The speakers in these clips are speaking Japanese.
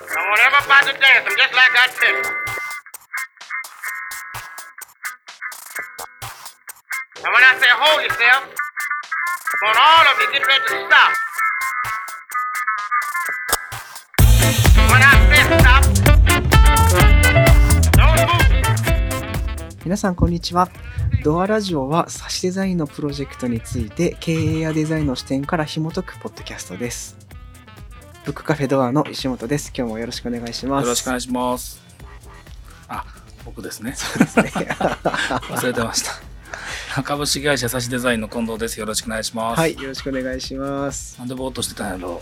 Don't worry ever about the dance. I'm just like I tell you. And when I say hold yourself, I want all of you get ready to stop. When I say stop, don't move. 皆さんこんにちはドアラジオはサシデザインのプロジェクトについて経営やデザインの視点から紐解くポッドキャストですブックカフェドアの石本です今日もよろしくお願いしますよろしくお願いします。あ、僕ですね。そうですね忘れてました。株式会社サシデザインの近藤です。よろしくお願いします。はいよろしくお願いしますなんでぼーっとしてたんやろ？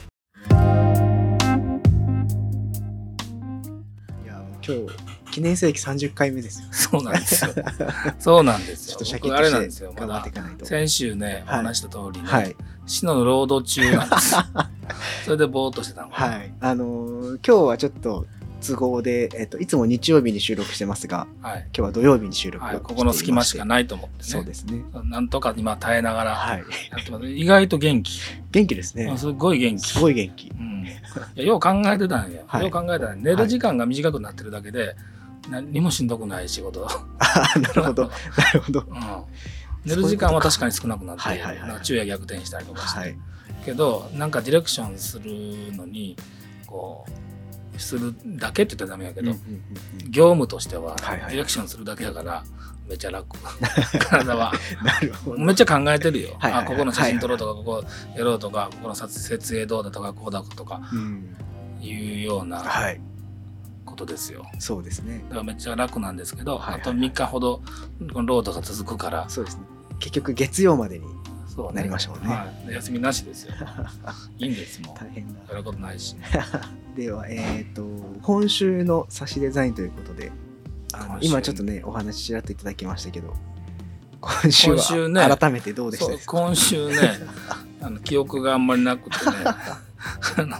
いや今日記念すべき30回目ですよそうなんですよ。そうなんですよ ちょっと。シャキッ僕あれなんですよ。まだ先週ね、おはい話した通りね、はい死のロード中なんです。それでぼーっとしてたの。はいあのー今日はちょっと都合で、えっと、いつも日曜日に収録してますがはい。今日は土曜日に収録をはい、ここの隙間しかないと思ってね。そうですねなんとか今耐えながらはい。意外と元気。元気ですねすごい元気。すごい元気うん、よう考えてたんよ、はいよう考えたら寝る時間が短くなってるだけで、何にもしんどくない仕事、ああなるほど。なるほど。うん、寝る時間は確かに少なくなってはいはいはい昼夜逆転したりとかして、はい。けどなんかディレクションするのにこうするだけって言ったらダメやけど、うんうんうんうん。業務としてはディレクションするだけやからめっちゃ楽。体は。なるほど。めっちゃ考えてるよ、はいはいはいあここの写真撮ろうとか、ここやろうとかここの撮設営どうだとかこうだとかうん。いうようなはいことですよ。そうですね。だからめっちゃ楽なんですけど、はいはいはい。あと3日ほどこのロードが続くから、そうですね。結局月曜までにそうなりましたもんね。はい、休みなしですよ。いいんですもん。大変だ。やることないし。ではえっ、と今週の差しデザインということであの今ちょっとねお話ちらっといただきましたけど今週は改めてどうでしたか？今週ね、あの記憶があんまりなくてね、あの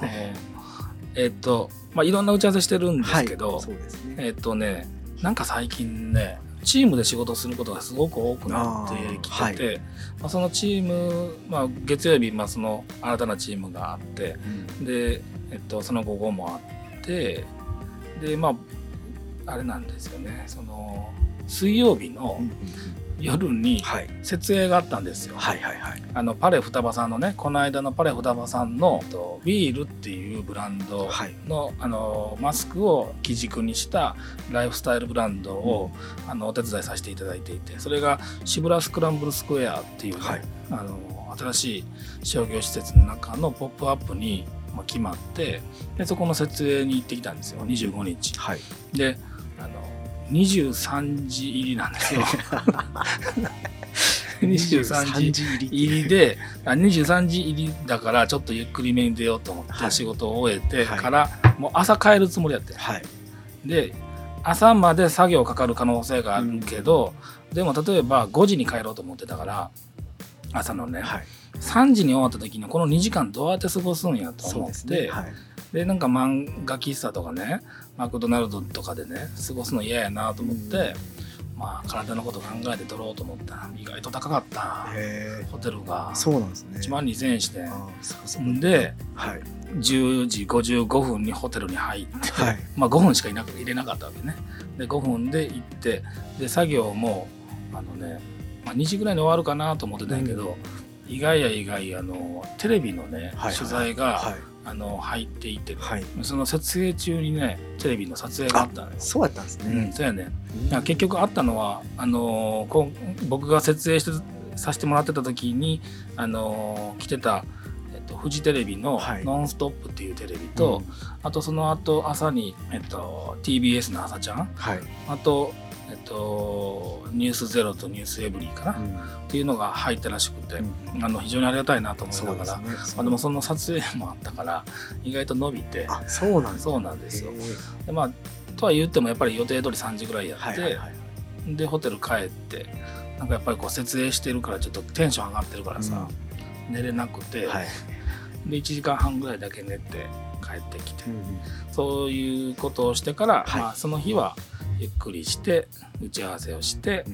えっ、と、まあ、いろんな打ち合わせしてるんですけど、はい、ね。えっ、とね、なんか最近ね、チームで仕事することがすごく多くなってきてて、まあ、そのチーム、まあ、月曜日、まあ、その新たなチームがあって、うん。で、えっと、その午後もあってでまああれなんですよねその水曜日の夜にはい。設営があったんですよ。はいはいはい。あのパレ双葉さんのねこの間のパレ双葉さんのえっとウィールっていうブランドはい。の,、あのマスクを基軸にしたライフスタイルブランドを、あのお手伝いさせていただいていてそれがシブラスクランブルスクエアっていうね、はい。あの新しい商業施設の中のポップアップにまあ決まってでそこの設営に行ってきたんですよ。25日。はい。で23時入りなんですよ。23時時入りであ23時入りだからちょっとゆっくりめに出ようと思っはい。て仕事を終えてはい。から、もう朝帰るつもりやってはい。で朝まで作業かかる可能性があるけど、でも例えば5時に帰ろうと思ってたから朝のね、はい。3時に終わった時にこの2時間どうやって過ごすんやと思ってで,、ね。はい。なんか漫画喫茶とかねマクドナルドとかでね過ごすの嫌やなと思って、まあ体のこと考えて取ろうと思った。ら意外と高かったへホテルが。えそうなんですね。1万2000円して。ではい。10時55分にホテルに入って、はい。まあ5分しかいなく入れなかったわけね。で5分で行ってで作業もあのね、まあ、2時ぐらいに終わるかなと思ってたんやけど、意外や意外あのテレビのね、はい。取材が、はいあの入っていて、はい。その撮影中にねテレビの撮影があったのよ。そうやったんですうん、ねそうやね。結局あったのはあのーこん僕が設営してさせてもらってた時にあのー来てた、えっと、フジテレビのはい「ノンストップ!」っていうテレビと、あとその後朝に、えっと、TBS の朝ちゃん？はい。あと、と「ニュースゼロと「ニュースエブリー」かな、っうん。ていうのが入ったらしくて、うん。あの非常にありがたいなと思いながら、ですね。まあ、でもその撮影もあったから意外と伸びてあそうなんです。そうなんですよ。でまあとは言ってもやっぱり予定通り3時ぐらいやって、はいはいはいでホテル帰ってなんかやっぱりこう設営してるからちょっとテンション上がってるからさ、寝れなくて、はい。で1時間半ぐらいだけ寝て帰ってきて、うんうん。そういうことをしてから、はい。まあ、その日はゆっくりして打ち合わせをして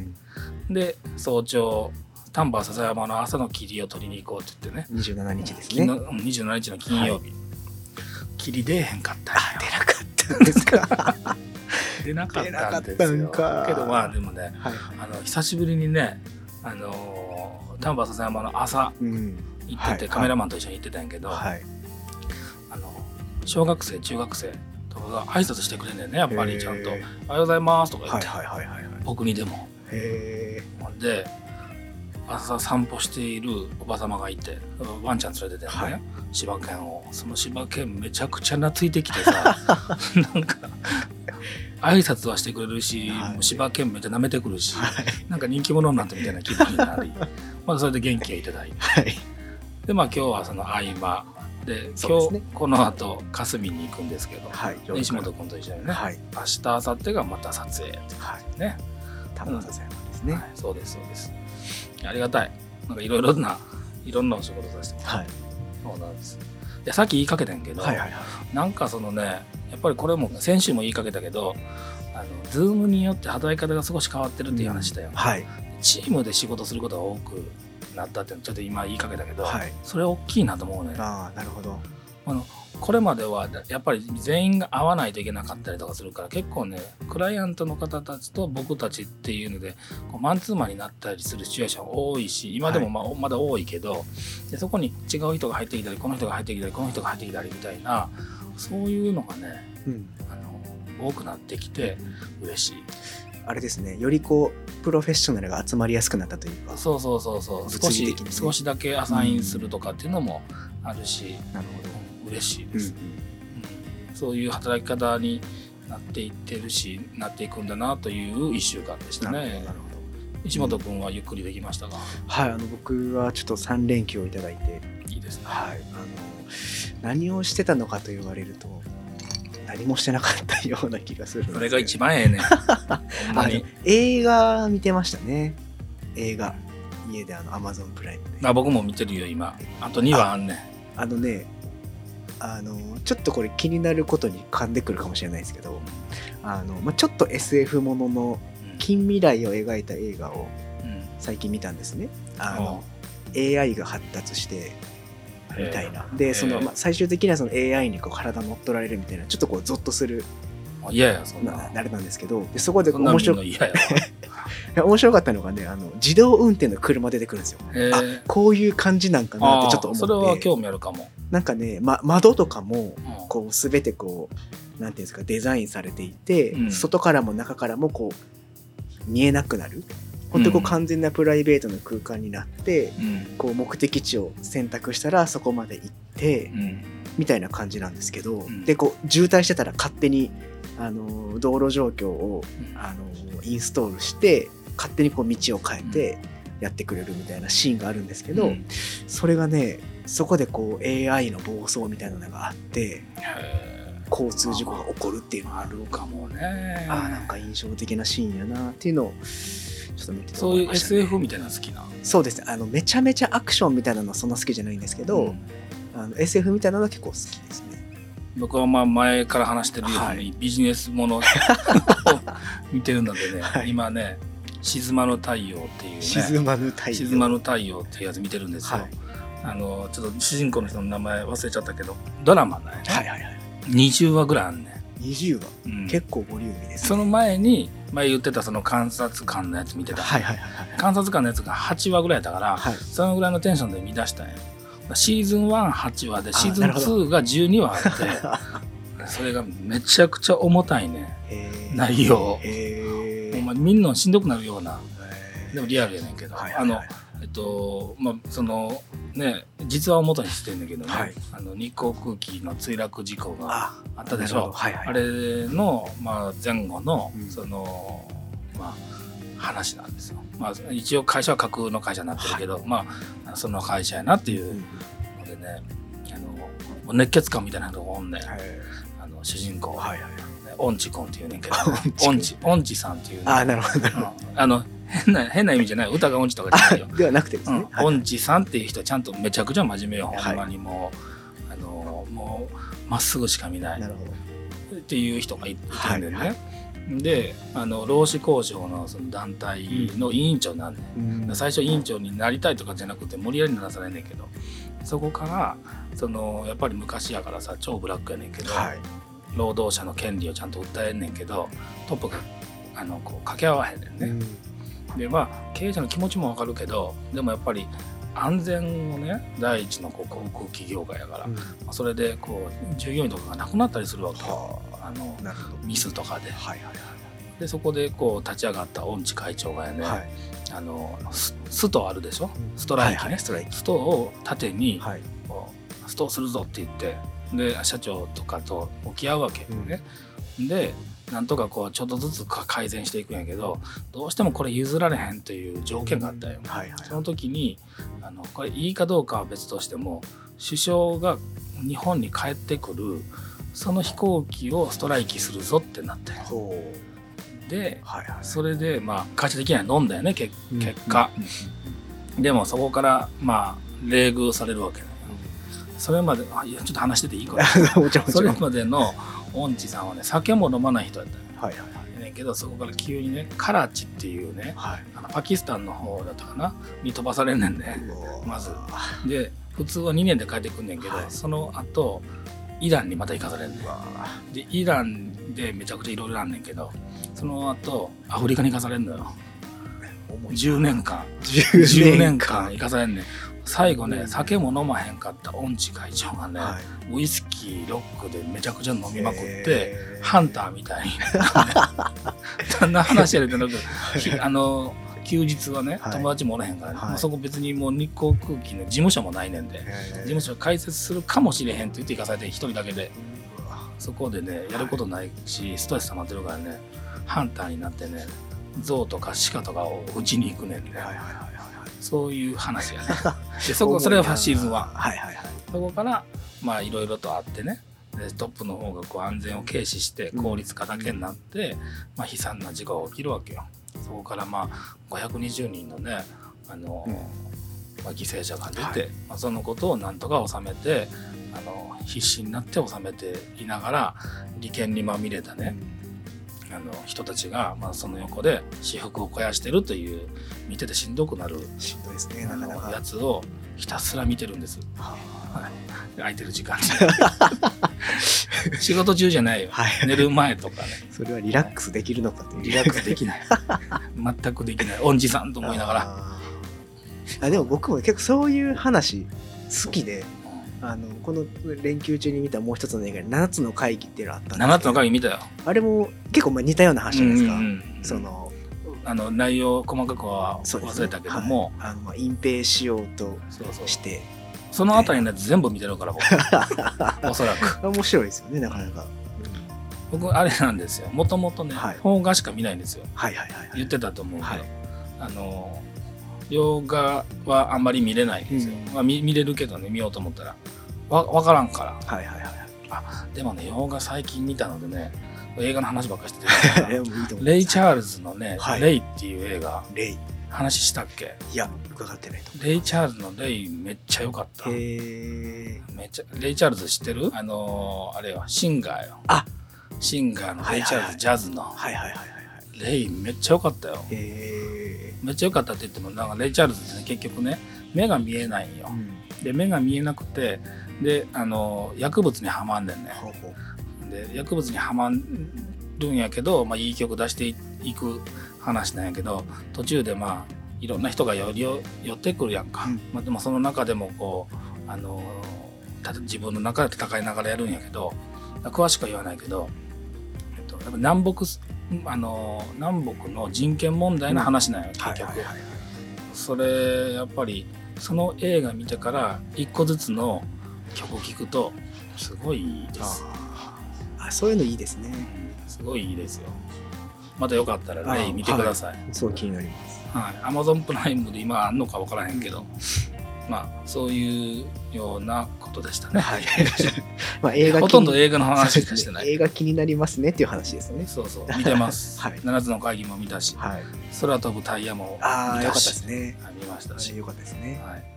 う、ん。で早朝丹波篠山の朝の霧を取りに行こうって言ってね。27日ですね。昨日うん27日の金曜日、霧出えへんかった出なかっったんですか。出なかったんですよ。けどまあでもねはい。あの久しぶりにねあの丹波篠山の朝うん。行ってて、はい。カメラマンと一緒に行ってたんやけど、はい。あの小学生中学生とかが挨拶してくれんねんねやっぱりちゃんと「おはへようございます」とか言って、はいはいはいはいはい。僕にでも。で朝散歩しているおば様がいてワンちゃん連れててね、はい。柴犬を。その柴犬めちゃくちゃ懐いてきてさ。なんか挨拶はしてくれるし、はい。柴犬めっちゃ舐めてくるし、はい。なんか人気者になったみたいな気分になり。まあそれで元気をいただいて。はい。でまあ今日はその合間で今日ねこの後霞に行くんですけど、はい石本君と一緒にね、はい。明日明後日がまた撮影はいね。玉田さんですね。はい、そうですそうです。ありがたい。なんかいろいろないろんなお仕事させてもらって。はい。そうなんです。でさっき言いかけたんやけど、はいはいはい。なんかそのねやっぱりこれも先週も言いかけたけどあのズームによって働き方が少し変わってるっていう話だよ、はい。チームで仕事することが多くなったってちょっと今言いかけたけど、はい。それ大きいなと思うねああなるほど。あのこれまではやっぱり全員が会わないといけなかったりとかするから結構ねクライアントの方たちと僕たちっていうのでこうマンツーマンになったりするシチュエーション多いし今でもまあ、まだ多いけどでそこに違う人が入ってきたりこの人が入ってきたりこの人が入ってきたりみたいなそういうのがねうん。あの多くなってきて嬉しいあれですねよりこうプロフェッショナルが集まりやすくなったというかそうそうそうそう。少し少しだけアサインするとかっていうのもあるし、なるほど。うん嬉しいです、うんうん。そういう働き方になっていってるしなっていくんだなという1週間でしたね。なるほど石本君はゆっくりできましたが、はいあの僕はちょっと3連休をいただいて。いいですね。はい。あの何をしてたのかと言われると何もしてなかったような気がするそれが一番ええね あの映画見てましたね。映画。家であのアマゾンプライムで。あ僕も見てるよ今。あと2話あんねん。あのねあのちょっとこれ気になることに噛んでくるかもしれないですけどあの、まあ、ちょっと SF ものの近未来を描いた映画をうん。うん最近見たんですね。あの AI が発達してみたいな。でその、まあ、最終的にはその AI にこう体乗っ取られるみたいなちょっとこうゾッとするあ嫌やそんな。なあれなんですけどでそこで面白 いや面白かったのがねあの自動運転の車出てくるんですよ。あへえこういう感じなんかなってちょっとあーそれ思っては興味あるかも、なんかね、ま、窓とかもうん。こう全てこうなんていうんですかデザインされていて、うん外からも中からもこう見えなくなる本当にこううん。完全なプライベートの空間になって、うん。こう目的地を選択したらそこまで行って、うん。みたいな感じなんですけど、ん。でこう渋滞してたら勝手にあの道路状況をうん。あのインストールして勝手にこう道を変えてやってくれるみたいなシーンがあるんですけど、うん。それがねそこでこう AI の暴走みたいなのがあって交通事故が起こるっていうのがあるかも。ね。あーなんか印象的なシーンやなっていうのをちょっと見ててそういう SF みたいなの好きな。そうですね。あのめちゃめちゃアクションみたいなのはそんな好きじゃないんですけど、うん。あの SF みたいなのは結構好きですね。僕はまあ前から話してるように、はい。ビジネスものを 見てるのでね、はい。今ね「静まぬ太陽」っていうね。沈まぬ太陽。静まぬ太陽っていうやつ見てるんですよ、はい。あのちょっと主人公の人の名前忘れちゃったけどドラマなんやね、はいはいはい。20話ぐらいあんね20話ん、うん。結構ボリューミーです、ね、その前に前言ってたその観察官のやつ見てた、はいはいはいはい。観察官のやつが8話ぐらいだから、はい。そのぐらいのテンションで見出したんや。シーズン18話でシーズンなるほど2が12話あってそれがめちゃくちゃ重たいね。内容。お前見んのしんどくなるような。でもリアルやねんけど、はいはいはい。あのえっとまあそのね実話を元にしてんだけどね、はい。あの日航空機の墜落事故がああったでしょ？なるほど。はいはい。あれの、まあ、前後の、うん。そのまあ話なんですよ、まあ、一応会社は架空の会社になってるけど、まあその会社やなっていううん。のでねあの熱血感みたいなのがおんねん、はい。あの主人公、はいはいねオンチコンっていうねんけど。オンオンチさんっていうね、あなるほど。あの変な変な意味じゃない。歌が音痴とかじゃないよ。ど。ではなくてですね、うん、音痴さんっていう人はちゃんとめちゃくちゃ真面目よ、はい。ほんまにもうあのもうまっすぐしか見ない。っていう人がいいてんだよね。はいはであの労使交渉のその団体の委員長なんね、うん。ん、最初委員長になりたいとかじゃなくて無理やりならされんねんけど。そこからそのやっぱり昔やからさ超ブラックやねんけど、はい。労働者の権利をちゃんと訴えんねんけどトップがあのこう掛け合わへんねんね。うんでまあ経営者の気持ちもわかるけどでもやっぱり安全をね第一のこう航空企業家やから、うん。まあそれでこう従業員とかが亡くなったりするわけよ。はあ。のミスとかで。はいはいでそこでこう立ち上がった恩地会長がやね、はい。はいあのスストあるでしょ？うん。ストライキね、はいはい。ストライキ。ストを盾にはい。ストをするぞって言ってで社長とかと向き合うわけよね、でなんとかこうちょっとずつか改善していくんやけどどうしてもこれ譲られへんという条件があったよ、はいはい。その時にあのこれいいかどうかは別としても首相が日本に帰ってくるその飛行機をストライキするぞってなったよ。ほでうはいはい。それでまあ会社的には飲んだよね結うんでもそこからまあ冷遇されるわけだよ。それまであいやちょっと話してていいかな。もちろんもそれまでのオンチさんはね酒も飲まない人やった。よはいはいはい。ねんけどそこから急にねカラチっていうねはい。あのパキスタンの方だったかな？に飛ばされんねんねまず。で普通は2年で帰ってくんねんけど、はい。その後イランにまた行かされんねん。でイランでめちゃくちゃいろいろあんねんけどその後アフリカに行かされんのよ。重い10年間。10 10年間行かされんねん最後うん。ね酒も飲まへんかったオンチ会長がね、はい。ウイスキーロックでめちゃくちゃ飲みまくって、へー。ハンターみたいに。そんな話やでてなくひあの休日はね、はい。友達もおらへんからね、はい。もうそこ別にもう日光空気の事務所もないねんで、事務所開設するかもしれへんって言って行かされて一人だけでそこでねやることないし、ストレス溜まってるからねハンターになってね象とか鹿とかを撃ちに行くねんね、はいはいはいはいそういう話やね。でそこそれはシーズン1はいはいはい。そこからまあいろいろとあってね。でトップの方がこう安全を軽視して効率化だけになって、まあ、悲惨な事故が起きるわけよ。そこからまあ520人のねあの、うん。まあ、犠牲者が出て、はい。まあ、そのことをなんとか収めてあの必死になって収めていながら利権にまみれたね、あの人たちが、まあ、その横で私服を肥やしてるという見ててしんどくなるしんどいですねなかなか。やつをひたすら見てるんです。ははい、空いてる時間。に 仕事中じゃないよ、はい。寝る前とかね。それはリラックスできるのかという。リラックスできない。全くできない。恩師さんと思いながら、あでも僕も結構そういう話好きでうんあのこの連休中に見たもう一つの映画で7つの会議っていうのがあったんですけど7つの会議見たよ。あれも結構まあ似たような話じゃないですか、うんうんうんそのあの内容細かくは忘れたけども、はい。あのまあ隠蔽しようとそうそう。して。そのあたりのやつ全部見てるから僕。おそらく。面白いですよねなかなか、僕あれなんですよ。もともとね、はい。邦画しか見ないんですよ。はいはいはいはい。言ってたと思うけど、はい。あの洋画はあんまり見れないんですよ、うん。まあ、見見れるけどね見ようと思ったらわ分からんから。はいはいはいあでもね洋画最近見たのでね映画の話ばっかりしてて。レイ・チャールズのね「はい。レイ」っていう映画。レイ。話したっけ？いや伺ってないと。レイ・チャールズの「レイ」めっちゃ良かった。へえめっちゃレイ・チャールズ知ってる？あのーあれよシンガーよ。あ。シンガーのレイ・はいはい。はいチャールズジャズの。はいはいはいはいはい。レイめっちゃ良かったよ。へめっちゃ良かったって言ってもなんかレイ・チャールズって、ね、結局ね目が見えないんよ。えうん。で目が見えなくてであのー薬物にはまんねんね。で薬物にはまるんやけど、まあ、いい曲出していく話なんやけど途中でまあいろんな人が寄り寄ってくるやんか、うん。まあ、でもその中でもこうあのた自分の中で戦いながらやるんやけど詳しくは言わないけど、えっと、やっぱ南北すあの南北の人権問題の話なんや、結局、はいはいはい。それやっぱりその映画見てから一個ずつの曲聴くとすごいいいです。あそういうのいいですねすごいいいですよ。またよかったらレイ見てください。すごい気になりますはい。アマゾンプライムで今あんのかわからへんけど、まあそういうようなことでしたね。はい まあ映画ほとんど映画の話しかしてない。映画気になりますねっていう話ですねそうそう、見てます。はい七つの会議も見たし、はい空飛ぶタイヤもああよかったで見たし、すねはい見ましたし。よかったですねはい。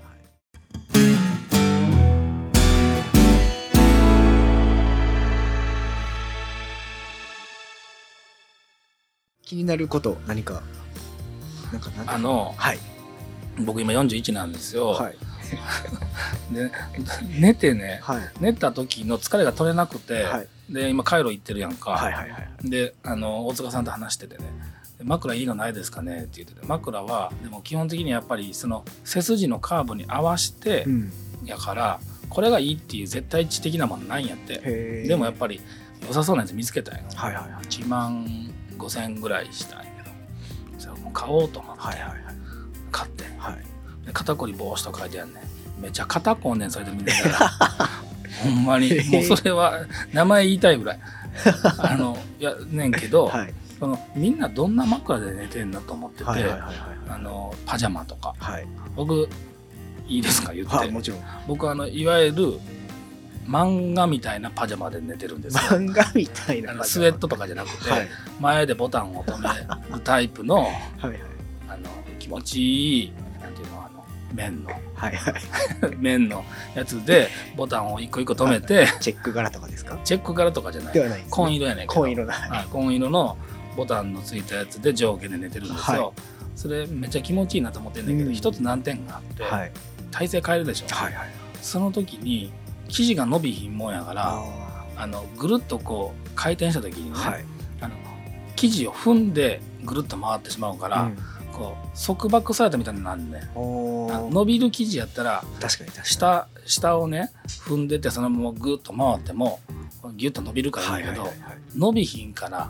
気になること何かなんかあの、はい。僕今41なんですよ。はい。で寝てねはい。寝た時の疲れが取れなくて、はい。で今カイロ行ってるやんか、はいはいはいであの大塚さんと話しててねで枕いいのないですかね？って言ってて枕はでも基本的にやっぱりその背筋のカーブに合わせてうん。やからこれがいいっていう絶対値的なものないんやって。でもやっぱり良さそうなやつ見つけたんよはいはいはい。1万5000円ぐらいしたんやけどそれもう買おうと思って。はいはい買って。はい。で肩こり防止と書いてあるねめっちゃ肩こんねんそれで見ながら。ほんまに。もうそれは名前言いたいぐらい。あのいやねんけど、はい。そのみんなどんな枕で寝てんだと思ってて、パジャマとか。はい。僕いいですか？言って、はいもちろん。僕あのいわゆる漫画みたいなパジャマで寝てるんですよ。漫画みたいなスウェットとかじゃなくて、はい。前でボタンを止めるタイプの はいはい。あの気持ちいいなんていうのあの綿の。はいはい。綿のやつでボタンを一個一個止めてチェック柄とかですか？チェック柄とかじゃない。ではないね。紺色やねんけど。紺色だはい紺色のボタンのついたやつで上下で寝てるんですよ、はそれめっちゃ気持ちいいなと思ってんだけど、うん。一つ難点があって、はい。体勢変えるでしょ、はいはい。その時に生地が伸びひんもんやからああのぐるっとこう回転した時にね、ーはい。あの生地を踏んでぐるっと回ってしまうから、うん。こう束縛されたみたいになるね伸びる生地やったら確かに確かに。下下をね踏んでてそのままぐっと回ってもギュッと伸びるからいいけど、はいはいはいはい。伸びひんから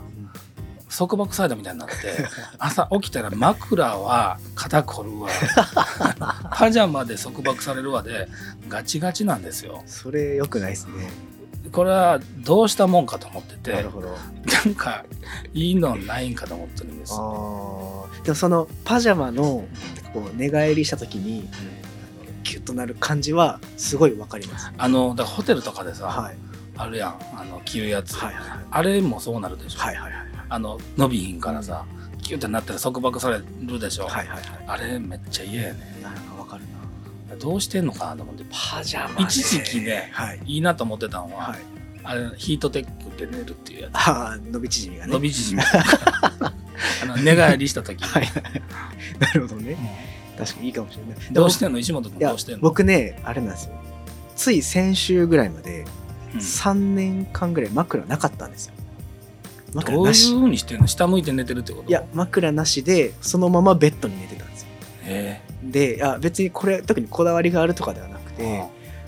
束縛されたみたいになって 朝起きたら枕は肩こるわ。パジャマで束縛されるわでガチガチなんですよ。それ良くないですね。これはどうしたもんかと思っててなるほど。なんかいいのないんかと思ってるんです。あー。でもそのパジャマのこう寝返りした時にあのキュッとなる感じはすごいわかります。あのだからホテルとかでさ、はい。あるやん。あの着るやつ、はいはいはい。あれもそうなるでしょ、はいはいはいあの伸びひんからさ、キュッてなったら束縛されるでしょ、はいはいはい。あれめっちゃ嫌やねなんかわかるな。どうしてんのかなと思ってパジャマね一時期ね。はい。いいなと思ってたのは、はい。あれヒートテックで寝るっていうやつ。ああ伸び縮みがね。伸び縮み。あの寝返りした時、はい。はいなるほどね。う確かにいいかもしれない。んどうしてんの？石本君どうしてんの？僕ねあれなんですよ。つい先週ぐらいまでうん。3年間ぐらい枕なかったんですよどういうふうにしてんの？下向いて寝てるってこと？いや枕なしでそのままベッドに寝てたんですよ。へでいや別にこれ特にこだわりがあるとかではなくえて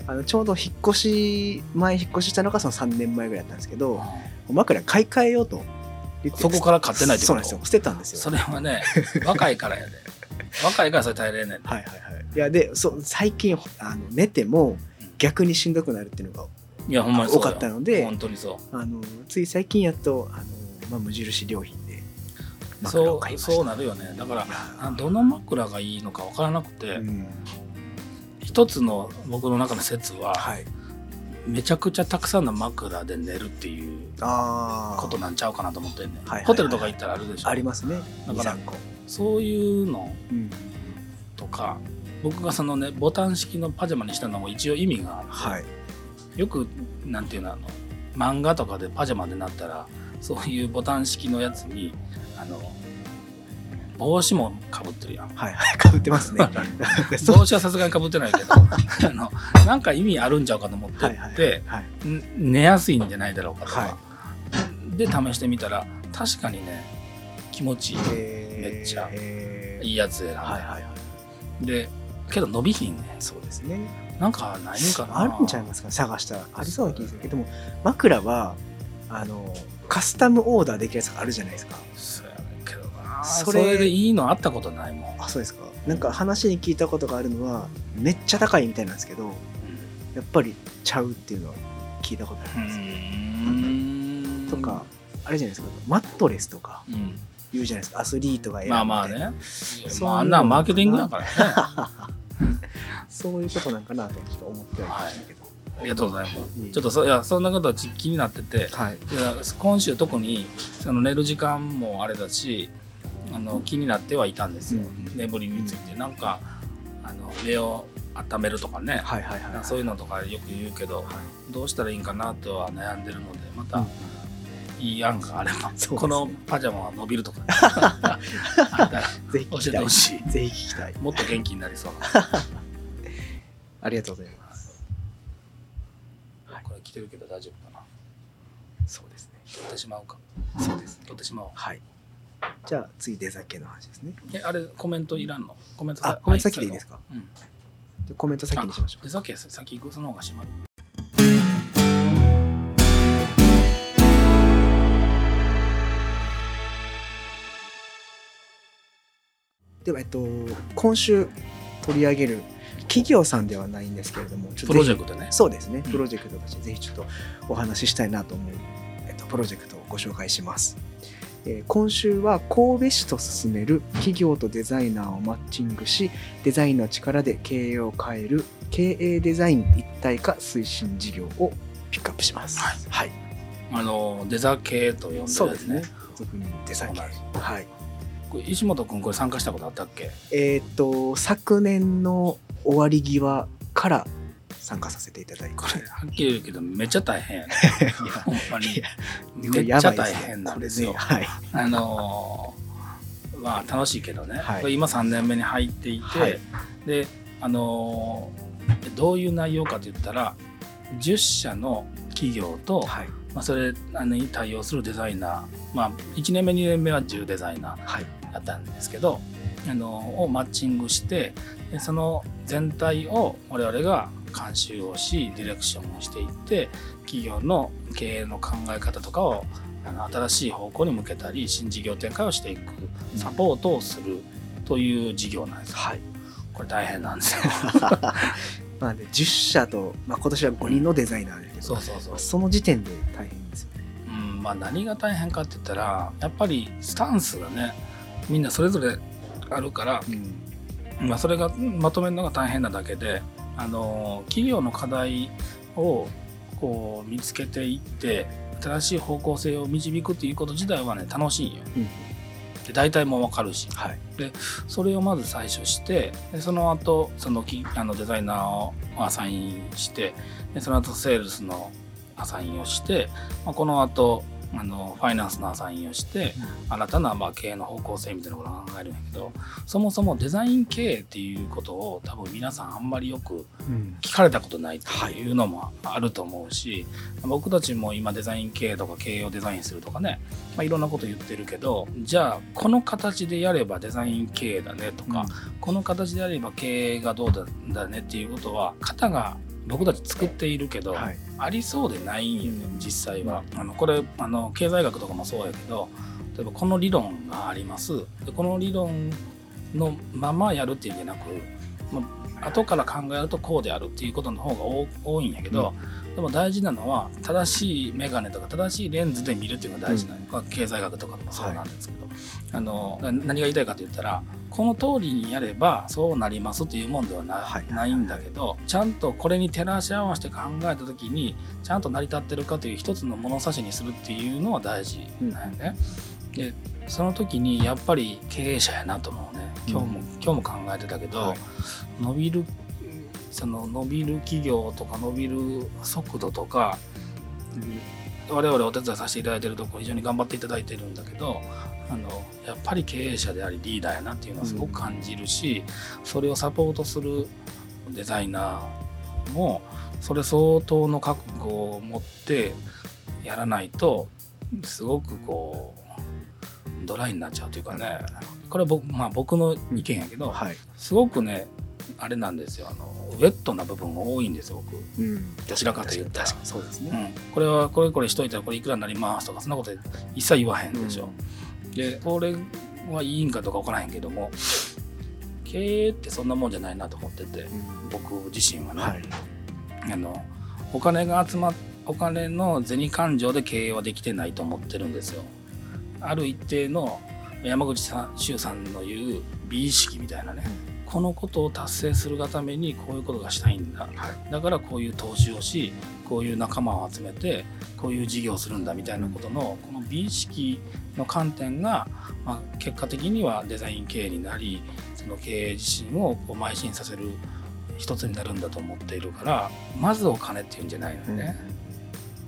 あのちょうど引っ越し前引っ越ししたのがその3年前ぐらいだったんですけど枕買い替えようとそこから買ってないってこと？そうなんですよ。捨てたんですよ。それはね 若いからやで。若いからそれ耐えれんねんはいはいはい。いやでそう最近あの寝ても逆にしんどくなるっていうのがいやほんまに多かったので本当にそう。あのつい最近やっとあの、まあ、無印良品で枕そうそうなるよね。だからあどの枕がいいのか分からなくて、うん。一つの僕の中の説は、はい。めちゃくちゃたくさんの枕で寝るっていうことなんちゃうかなと思ってんね、はいはいはいホテルとか行ったらあるでしょ。ありますね。だから23個そういうのうん。とか僕がそのねボタン式のパジャマにしたのも一応意味があって、はいよくなんていうのあの漫画とかでパジャマでなったらそういうボタン式のやつにあの帽子もかぶってるやん。はいはいかぶってますね。そ う帽子はさすがにかぶってないけどあのなんか意味あるんちゃうかと思ってって、はいはい寝やすいんじゃないだろうかとか、はで試してみたら確かにね気持ちいい。えー。めっちゃえーいいやつ選んで、はいはいはい。でけど伸びひんねそうですねなんかないんかな。あるんちゃいますか？探したら。ありそうな気がする。けどでも枕はあのカスタムオーダーできるやつがあるじゃないですか。そうやねんけどな。それでいいのあったことないもん、あそうですか。なんか話に聞いたことがあるのはめっちゃ高いみたいなんですけどやっぱりちゃうっていうのは聞いたことあうります、ん。とかあれじゃないですか。マットレスとかうん。言うじゃないですか。アスリートが選ぶまあまあね。そうまああんなんマーケティングだからね そういうことなんかなとちょっと思ってはいましたけど、ありがとうございます。いいちょっとそいやそんなことは気になってて。はい。今週特にその寝る時間もあれだしあの気になってはいたんですよ、うん眠りについて、なんかあの目を温めるとかね、そういうのとかよく言うけど、どうしたらいいんかなとは悩んでるのでまたいい案があれば、ね。このパジャマは伸びるとか、ぜひ教えてほしい。ぜひ聞きたい。もっと元気になりそうな。ありがとうございます。はいこれ来てるけど大丈夫かな。そうですね。取ってしまうか。そうですね。取ってしまおう。はい。じゃあ次デザ系の話ですね。えあれコメントいらんの？コメントあ、コメント先でいいですか？うん。でコメント先にしましょう。で先行くその方がしまるでは、えっと、今週取り上げる企業さんではないんですけれども、プロジェぜクトねひそうですね、うんプロジェクトとしてぜひちょっとお話ししたいなと思う、えっと、プロジェクトをご紹介します。えー今週は神戸市と進める企業とデザイナーをマッチングしデザインの力で経営を変える経営デザイン一体化推進事業をピックアップします。はいはい、あのデザ系と呼んでるやつそうですね。俗にデザインそうなんですはい。石本君これ参加したことあったっけ？えっ、と昨年の終わり際から参加させていただいて、これはっきり言うけどめっちゃ大変やね。ほんまに。めっちゃ大変なんですよ。ね、はい。あのーまあ楽しいけどね、はい。今3年目に入っていて、はい。であのーどういう内容かといったら10社の企業と、はい。まあ、それあのに対応するデザイナー、まあ、1年目2年目は10デザイナー。はい。だったんですけど、あのをマッチングしてでその全体を我々が監修をしディレクションをしていって企業の経営の考え方とかをあの新しい方向に向けたり新事業展開をしていくサポートをするという事業なんですよ。はい。これ大変なんですよ。まあね、10社と、まあ、今年は5人のデザイナーで、そうそうそう。その時点で大変ですよね。うんまあ、何が大変かって言ったらやっぱりスタンスがねみんなそれぞれあるからまあ、それがまとめるのが大変なだけであの企業の課題をこう見つけていって新しい方向性を導くっていうこと自体はね楽しいんよ。うんで大体もう分かるしはい。それをまず最初してでその後そのきあのデザイナーをアサインしてでその後セールスのアサインをして、まあ、この後あのファイナンスのアサインをして新たなまあ経営の方向性みたいなことを考えるんやけどそもそもデザイン経営っていうことを多分皆さんあんまりよくうん。聞かれたことないっていうのもあると思うし、僕たちも今デザイン経営とか経営をデザインするとかね、まあ、いろんなこと言ってるけどじゃあこの形でやればデザイン経営だねとか、この形でやれば経営がどうだだねっていうことは型が僕たち作っているけど、はい。ありそうでないんよね実際は。あ。のこれあの経済学とかもそうやけど例えばこの理論があります。でこの理論のままやるっていうんじゃなく、まあ、後から考えるとこうであるっていうことの方が多多いんやけど、でも大事なのは正しい眼鏡とか正しいレンズで見るっていうのが大事なの、まあ経済学とかもそうなんですけど、あのな何が言いたいかと言ったらこの通りにやればそうなりますっていうもんではな,、はいないんだけどちゃんとこれに照らし合わせて考えた時にちゃんと成り立ってるかという一つの物差しにするっていうのは大事なんよね。でその時にやっぱり経営者やなと思うね。今日も、今日も考えてたけど、はい。伸びるその伸びる企業とか伸びる速度とか、我々お手伝いさせていただいてるところ非常に頑張っていただいてるんだけどあのやっぱり経営者でありリーダーやなっていうのはすごく感じるし、それをサポートするデザイナーもそれ相当の覚悟を持ってやらないとすごくこうドライになっちゃうというかねこれは僕,、まあ、僕の意見やけど、はい。すごくねあれなんですよあのウェットな部分が多いんですよ僕。うん。どちらかというと確かにそうですね。うん、これはこれこれしといたらこれいくらになりますとかそんなこと一切言わへんでしょ。でこれはいいんかどうか分からへんけども経営ってそんなもんじゃないなと思っててうん僕自身はね、はい。あのお金が集まっお金の銭勘定で経営はできてないと思ってるんですよ。ある一定の山口さん周さんの言う美意識みたいなね、このことを達成するがためにこういうことがしたいんだはい。だからこういう投資をしこういう仲間を集めてこういう事業をするんだみたいなことのこの美意識の観点が、まあ、結果的にはデザイン経営になりその経営自身をこう邁進させる一つになるんだと思っているからまずお金っていうんじゃないのよね。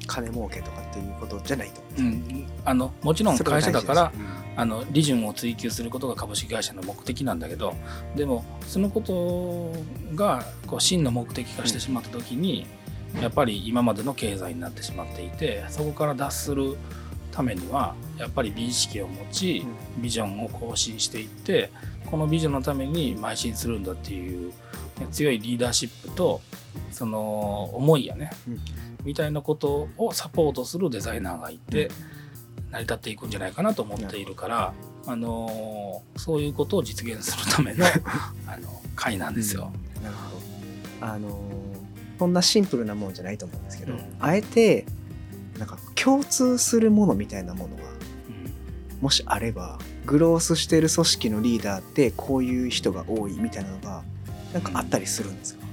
金儲けとかっていうことじゃないと思ううん。あのもちろん会社だから大事ですあの利潤を追求することが株式会社の目的なんだけどでもそのことがこう真の目的化してしまった時に、やっぱり今までの経済になってしまっていてそこから脱するためにはやっぱり美意識を持ちビジョンを更新していってこのビジョンのために邁進するんだっていう、ね強いリーダーシップとその思いやね、うんみたいなことをサポートするデザイナーがいて、成り立っていくんじゃないかなと思っているから、あのーそういうことを実現するための あの会なんですよ。なるほど。あのーそんなシンプルなものじゃないと思うんですけど、うん。あえてなんか共通するものみたいなものがもしあればグロースしてる組織のリーダーってこういう人が多いみたいなのがなんかあったりするんですか、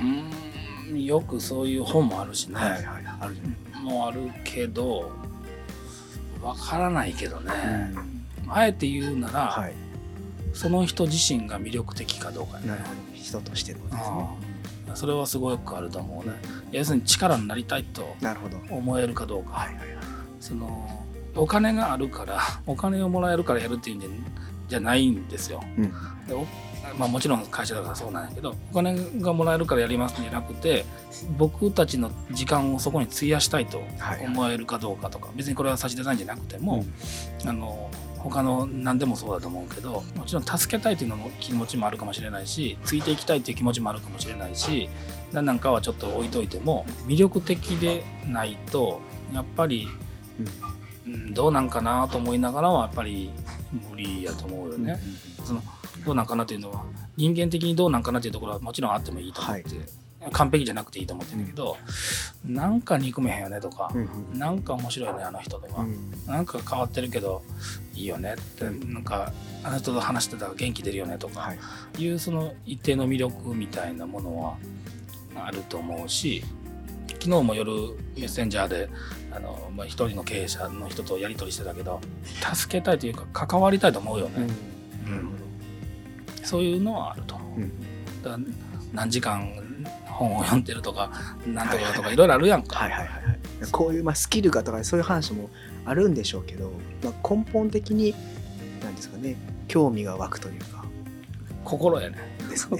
うんよくそういう本もあるしね、はいはいあるじもあるけどわからないけどね、ゃない、あえて言うなら、はい。その人自身が魅力的かどうかね。なるほど。人としてのですね。それはすごくあると思うね。要するに力になりたいと思えるかどうか、はいはいはい。そのお金があるからお金をもらえるからやるっていうんじゃじゃないんですよ、うん。でおまあ、もちろん会社だからそうなんやけどお金がもらえるからやりますんじゃなくて僕たちの時間をそこに費やしたいとはい思えるかどうかとか、別にこれは差しデザインじゃなくても、あの他の何でもそうだと思うけどもちろん助けたいというのも気持ちもあるかもしれないしついていきたいという気持ちもあるかもしれないし何なんかはちょっと置いといても魅力的でないとやっぱり、うん、どうなんかなと思いながらはやっぱり無理やと思うよね。そのどうなんかなというのは人間的にどうなんかなというところはもちろんあってもいいと思って、完璧じゃなくていいと思ってるんだけど、なんか憎めへんよねとかう、んうん。なんか面白いよねあの人とか、うん。なんか変わってるけどいいよねって、なんかあの人と話してたら元気出るよねとかはい。いうその一定の魅力みたいなものはあると思うし昨日も夜メッセンジャーであの、まあ、一人の経営者の人とやり取りしてたけど助けたいというか関わりたいと思うよね、うん。うんそういうのはあると。うん何時間本を読んでるとかなんとかとかいろいろあるやんか。はいはいはいはいこういうまあスキルがとかそういう話もあるんでしょうけど、まあ、根本的に何ですかね興味が湧くというか心やね。ですね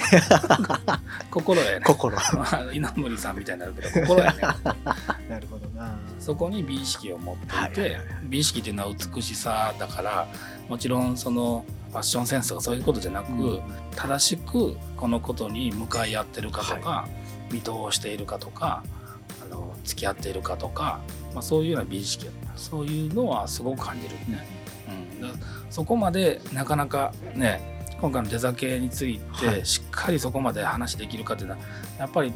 心やね。心 稲森さんみたいになるけど心やね。なるほどなそこに美意識を持っていて、はいはいはい美意識っていうのは美しさだからもちろんそのファッションセンスとかそういうことじゃなく、うん。正しくこのことに向かい合ってるかとか、見通しているかとかあの付き合っているかとか、まあ、そういうような美意識そういうのはすごく感じる。ね。うん、だそこまでなかなかね今回のデザ系についはい。てしっかりそこまで話できるかっていうのはやっぱり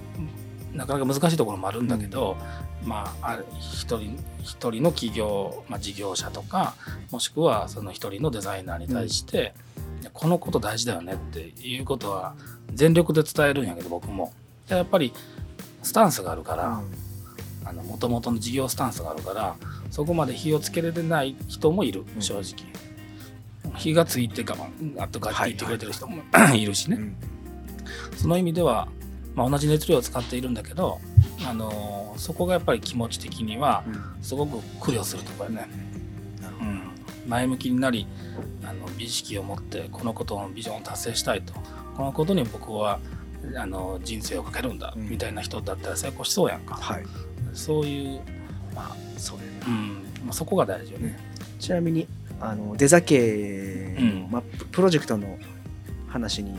なかなか難しいところもあるんだけど、まあある一人一人の企業、まあ、事業者とかもしくはその一人のデザイナーに対して、いやこのこと大事だよねっていうことは全力で伝えるんやけど僕も。でやっぱりスタンスがあるから、あの元々の事業スタンスがあるからそこまで火をつけれてない人もいるうん正直。火がついて我慢あとかって言ってくれてる人も、いるしね。うんその意味では、まあ、同じ熱量を使っているんだけど、あのーそこがやっぱり気持ち的にはうん。すごく苦慮するところやね、うん、前向きになりあの美意識を持ってこのことのビジョンを達成したいと。このことに僕はあの人生をかけるんだ、うん。みたいな人だったら成功しそうやんか、はい。そういう、まあそうやうん。まあ、そこが大事よね。ちなみにあのデザ系の、うん。まあ、ププロジェクトの話に、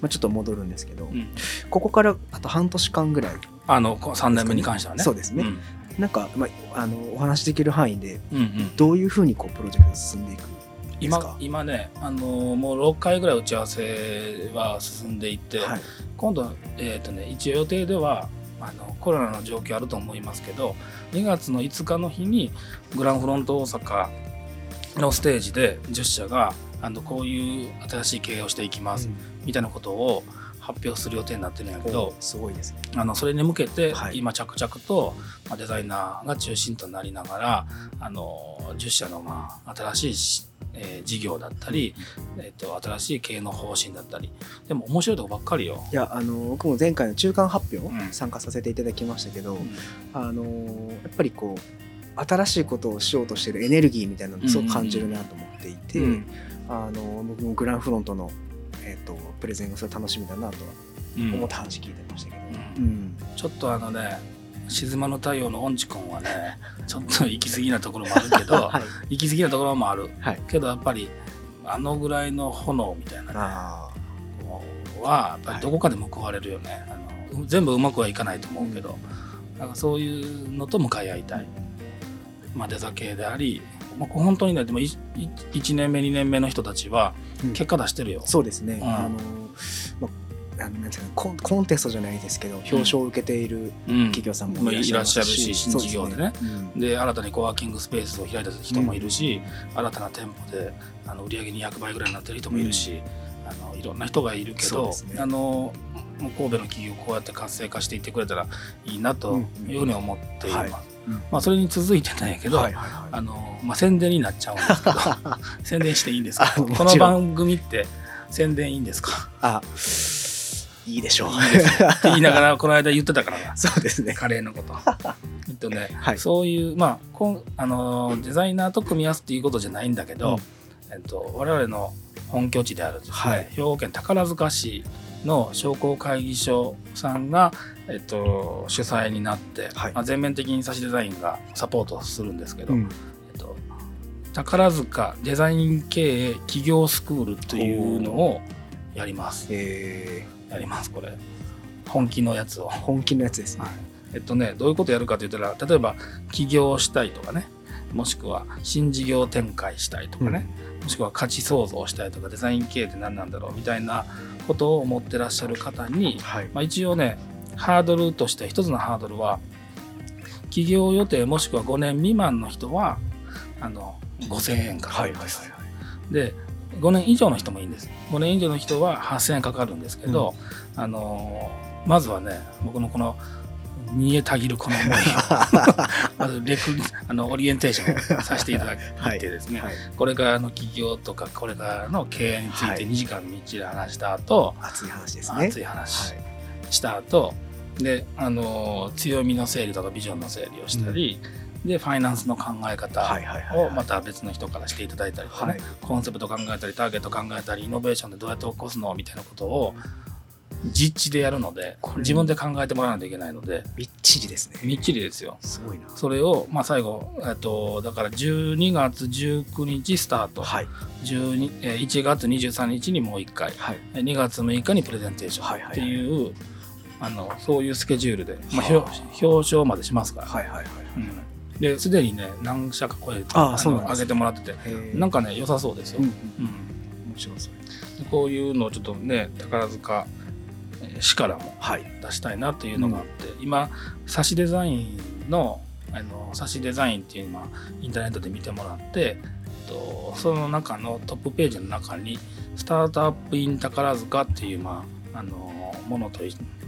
まあ、ちょっと戻るんですけど、うん。ここからあと半年間ぐらい。あのこ3年目に関してはね。そうですね。ん。なんか、まあ、あのお話しできる範囲でうんうん。どういうふうにこうプロジェクト進んでいくんです今か？今ね、あのーもう6回ぐらい打ち合わせは進んでいって、はい。今度、えーとね、一応予定ではあのコロナの状況あると思いますけど2月の5日の日にグランフロント大阪のステージで10社があのこういう新しい経営をしていきます、みたいなことを発表する予定になってるんやけど、すごいですね。あのそれに向けてはい。今着々と、まあ、デザイナーが中心となりながらあの10社のまあ新しいしえー事業だったり、えー、と新しい経営の方針だったりでも面白いとこばっかりよ。いやあの僕も前回の中間発表うん。参加させていただきましたけど、うん。あのやっぱりこう新しいことをしようとしてるエネルギーみたいなのをすごく感じるなと思っていて、うん。あの僕もグランフロントの、えー、とプレゼンがそれ楽しみだなとはうん。思った話聞いてましたけど、うん。うん。ちょっとあのね静まの太陽の音痴君はね ちょっと行き過ぎなところもあるけど はい。行き過ぎなところもある。はい。けどやっぱりあのぐらいの炎みたいなねはやっぱりどこかで報われるよね、あの全部うまくはいかないと思うけど、なんかそういうのと向かい合いたい、まあ、デザ系であり、まあ、本当にねでも1年目2年目の人たちはうん結果出してるよ、そうですね、うん。あのまあなんていうかコンコンテストじゃないですけど表彰を受けているうん。企業さんもまあいらっしゃるし新事業でね。で新たにコワーキングスペースを開いた人もいるし、新たな店舗であの売り上げ200倍ぐらいになってる人もいるし、あのいろんな人がいるけど、あの神戸の企業こうやって活性化していってくれたらいいなというふうに思っています。まあ、それに続いてなんやけど、あのまあ、宣伝になっちゃうんですけど 宣伝していいんですか？この番組って宣伝いいんですか？あいいでしょう。って言いながらこの間言ってたからな。そうですね。カレーのこと。えっとね、はい。そういう、まあこんあのーデザイナーと組み合わすっていうことじゃないんだけど、うん。えっと、我々の本拠地であるですね、はい。兵庫県宝塚市の商工会議所さんが、えっと、主催になって、はい。まあ、全面的に差しデザインがサポートするんですけど、うん。えっと、宝塚デザイン経営企業スクールというのをやります。えやります、これ。本気のやつを。ー本気のやつですね。はい。えっとね、どういうことやるかと言ったら例えば起業したいとかねもしくは新事業展開したいとかね、もしくは価値創造したいとかデザイン系って何なんだろうみたいなことを思ってらっしゃる方に、はい。まあ、一応ねハードルとして一つのハードルは起業予定もしくは5年未満の人はあの5000円かかるんです、で5年以上の人もいいんです。5年以上の人は8000円かかるんですけど、あのまずはね僕のこの煮えたぎるこの思い。を まずレクあのオリエンテーションをさせていただいてですね、はい。これからの企業とかこれからの経営についてはい。2時間みっちり話した後、熱い話ですね。熱い話はいした後であの強みの整理とかビジョンの整理をしたり、でファイナンスの考え方はいはいはいはい。をまた別の人からしていただいたりとかね、はい。コンセプト考えたりターゲット考えたりイノベーションでどうやって起こすのみたいなことを実地でやるので自分で考えてもらわないといけないので。みっちりですね。みっちりですよ。すごいな。それを、まあ、最後、えっと、だから12月19日スタート、はい。12えー1月23日にもう1回、はい。えー2月6日にプレゼンテーション。っていう、あのそういうスケジュールで、まあ、は表表彰までしますから、はいはいはいうん。ですでにね何社か声ああ上げてもらっててなんかね良さそうですよ、うんうん。うん。面白そう。でこういうのをちょっとね宝塚えー市からもはい。出したいなっていうのがあって、今サシデザインのあのサシデザインっていうのはインターネットで見てもらってえっとその中のトップページの中に「スタートアップイン宝塚」っていう、まあ、あのものと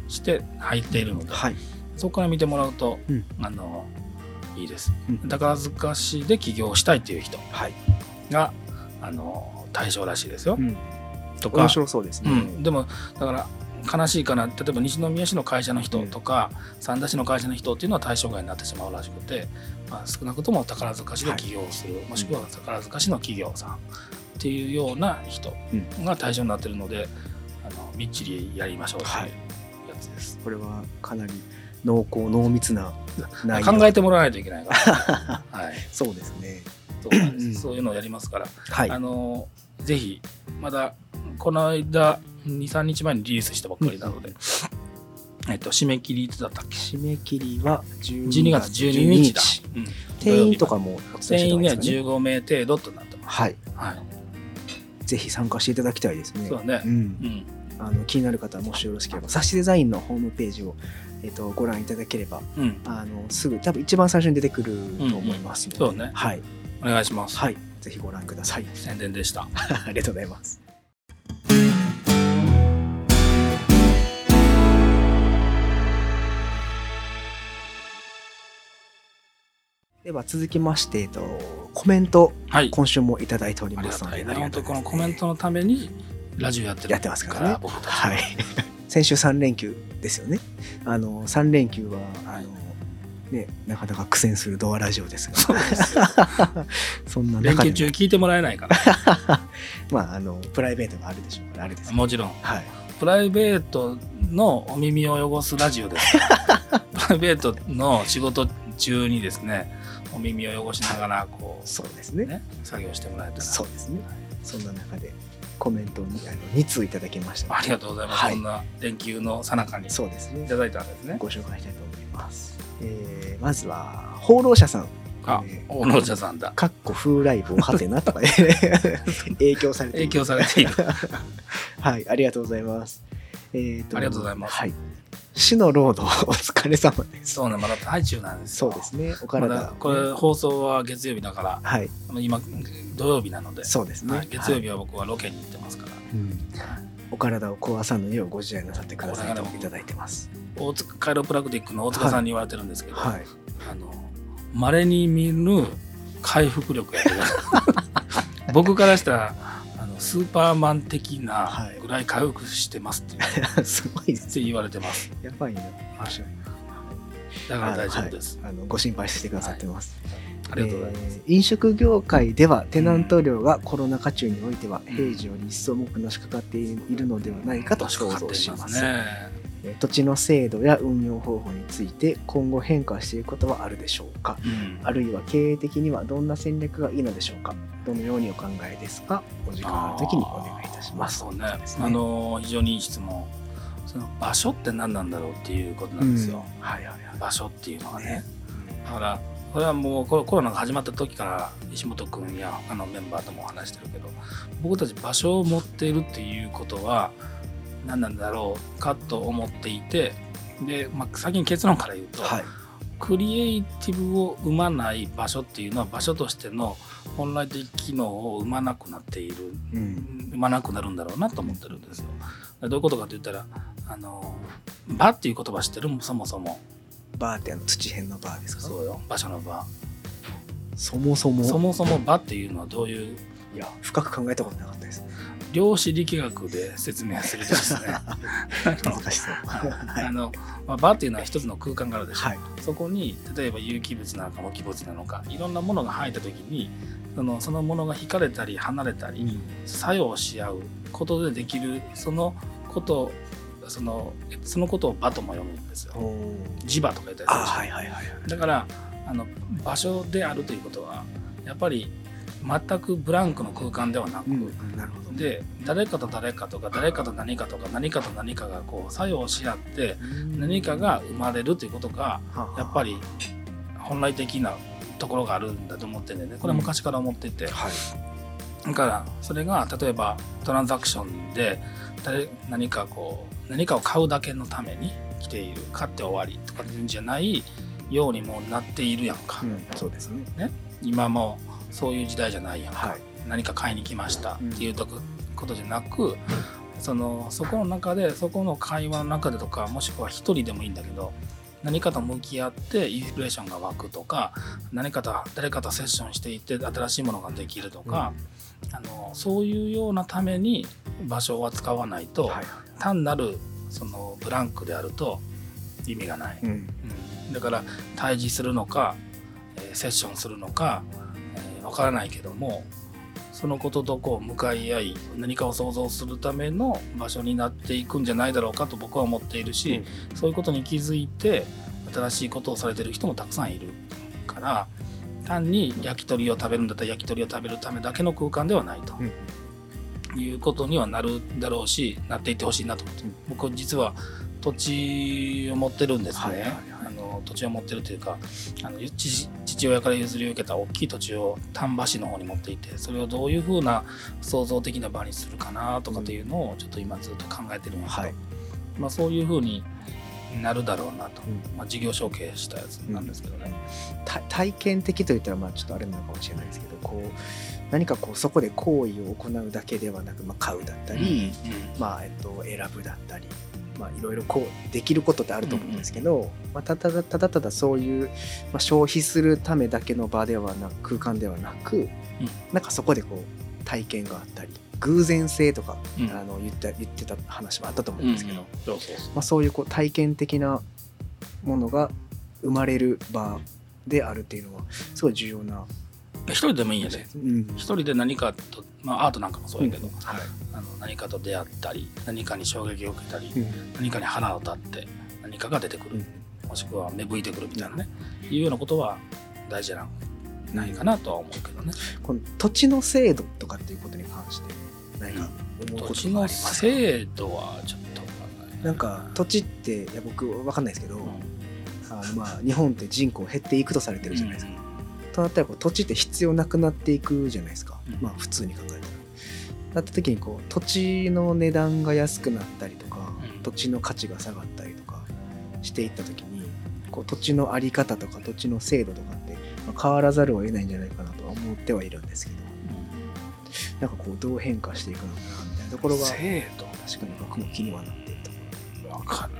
して入っているので、はい。そこから見てもらうと、うん。あのいいです。うん。宝塚市で起業したいっていう人はい。があの対象らしいですよ。うん。とか面白そうですね。うん、でもだから悲しいかな。例えば西宮市の会社の人とか、三田市の会社の人っていうのは対象外になってしまうらしくて、まあ、少なくとも宝塚市で起業する、もしくは宝塚市の企業さんっていうような人が対象になってるので、あのみっちりやりましょうっていうやつです。これはかなり濃厚濃密な内容。考えてもらわないといけないから、はい、そうですね。そうです。うん。そういうのをやりますから、はい。あのぜひまだこの間23日前にリリースしたばっかりなので、えっと、締め切りいつだったっけ？締め切りは12 12月12日だ、うん。定員とかも定員ねた方がいいですかね15名程度となってますはい。はい。ぜひ参加していただきたいですね。そうだね。ん。うん。あの気になる方はもしよろしければサシデザインのホームページを、えっとご覧いただければうん。あのすぐ多分一番最初に出てくると思います。ので、うん。うんそうねはい、お願いします、はい、ぜひご覧ください。宣伝でした。ありがとうございますでは続きまして、えっと、コメントはい。今週もいただいておりますのでね。本当このコメントのためにラジオやってる。やってますから。ねはい。先週3連休ですよね。あの3連休はあの、ね、なかなか苦戦するドアラジオですが。そうです。よそんな連中で。も休中聞いてもらえないから。まああのプライベートがあるでしょうからあれですもちろん。はい。プライベートのお耳を汚すラジオです。プライベートの仕事中にですねお耳を汚しながらこそうですね。うね作業してもらえたら。そうですね。そんな中でコメントにあの2通いただきました。ありがとうございます、はい。そんな連休の最中にいそうですね。ただいたんですね。ご紹介したいと思います、えーまずは放浪者さん。あえー大野茶さんだ。かっこ風来坊はてなとかで 影響されている。影響されている。はい、ありがとうございます。えーとありがとうございます。はい。死のロードお疲れ様です。そうねまだ最中なんですよそうですね。おま体、だこれ放送は月曜日だからはい、今土曜日なので、そうですね。はい月曜はい日は僕はロケに行ってますから、うんお体を壊さぬようご自愛なさってくださいといただいてます。大塚カイロプラクティックの大塚さんに言われてるんですけど、はい。あの稀に見る回復力や僕からしたらスーパーマン的なはいぐらい回復してますって, すごいです。言われてますやばいな。面白い。だから大丈夫です、あのご心配してくださってます。ありがとうございます、えー飲食業界ではテナント料がコロナ禍中においては平時より一層重くのしかかっているのではないかと想像します。土地の制度や運用方法について今後変化していくことはあるでしょうか？うん。あるいは経営的にはどんな戦略がいいのでしょうか？どのようにお考えですか？お時間があるときにお願いいたします。そうね。あの非常にいい質問。その場所って何なんだろうっていうことなんですよ、うん。はいはいはい。場所っていうのはね。ね。だからこれはもうコロコロナが始まった時から石本君や他のメンバーとも話してるけど僕たち場所を持っているっていうことは何なんだろうかと思っていてで、まあ、先に結論から言うと、はい。クリエイティブを生まない場所っていうのは場所としての本来的機能を生まなくなっているうん。生まなくなるんだろうなと思ってるんですよ。どういうことかと言ったらあの場っていう言葉知ってる？そもそもバーってあの土辺のバーですか？そうよ場所の場そもそも。そもそも場っていうのはどういういや、深く考えたことなかったです。量子力学で説明するとですね あの難しそう。はい。あの、まあ、場っていうのは一つの空間があるでしょ、はい。そこに例えば有機物なのか無機物なのかいろんなものが入った時にそのそのものが引かれたり離れたり作用し合うことでできるそのことそのそのことを場とも読むんですよ磁場とか言ったりあ、するでしょはいはいはい。だからあの場所であるということはやっぱり全くブランクの空間ではなく、うん、なるほど。で誰かと誰かとか誰かと何かとか何かと何かがこう作用し合って何かが生まれるということがやっぱり、り本来的なところがあるんだと思ってんでね。これは昔から思っていて、はい。だからそれが例えばトランザクションで誰何かこう何かを買うだけのために来ている買って終わりとかいうんじゃないようにもなっているやんか、うん、そうですね。今もそういう時代じゃないやんか、はい。何か買いに来ましたっていうとこことじゃなく、そのそこの中でそこの会話の中でとかもしくは一人でもいいんだけど何かと向き合ってインスピレーションが湧くとか何かと誰かとセッションしていって新しいものができるとか、あのそういうようなために場所は使わないと、はい。単なるそのブランクであると意味がない、うん。うんだから対峙するのか、えーセッションするのか、えーわからないけどもそのこととこう向かい合い何かを想像するための場所になっていくんじゃないだろうかと僕は思っているし、そういうことに気づいて新しいことをされてる人もたくさんいるから単に焼き鳥を食べるんだったら焼き鳥を食べるためだけの空間ではないと。うん。いうことにはなるだろうしなっていってほしいなと思って、うん僕実は土地を持ってるんですね、はいはいはい。あの土地を持ってるというかあの父父親から譲り受けた大きい土地を丹波市の方に持っていてそれをどういうふうな創造的な場にするかなとかっていうのをちょっと今ずっと考えてるんですけど、はい。まあ、そういうふうになるだろうなと、うんまあ、事業承継したやつなんですけどね。た体験的といったらまあちょっとあれなのかもしれないですけどこう何かこうそこで行為を行うだけではなく、まあ、買うだったり、うんまあえっと、選ぶだったりまあ、いろいろこうできることってあると思うんですけど、まあ、ただただただそういう、まあ、消費するためだけの場ではなく空間ではなく、なんかそこでこう体験があったり偶然性とか、うん。あの言って言ってた話もあったと思うんですけど、まあ、そういうこう体験的なものが生まれる場であるっていうのはすごい重要な、一人でもいいんやで。うん。一人で何かと、まあ、アートなんかもそうやけど、はい。あの何かと出会ったり何かに衝撃を受けたり、うん。何かに花を立って何かが出てくる、うん。もしくは芽吹いてくるみたいなねい。うようなことは大事なんないかなとは思うけどね。この土地の制度とかっていうことに関して何か思う土地のことがありますか？制度はちょっとなんか土地っていや僕わかんないですけど、うん。あのまあ日本って人口減っていくとされてるじゃないですか。となったらこう土地って必要なくなっていくじゃないですか、うん。まあ普通に考えたら。なった時にこう土地の値段が安くなったりとか、うん。土地の価値が下がったりとかしていった時にこう土地の在り方とか土地の制度とかって、まあ変わらざるを得ないんじゃないかなとは思ってはいるんですけど。なんかこうどう変化していくのかなみたいなところが確かに僕も気にはなっているとこわかんない。な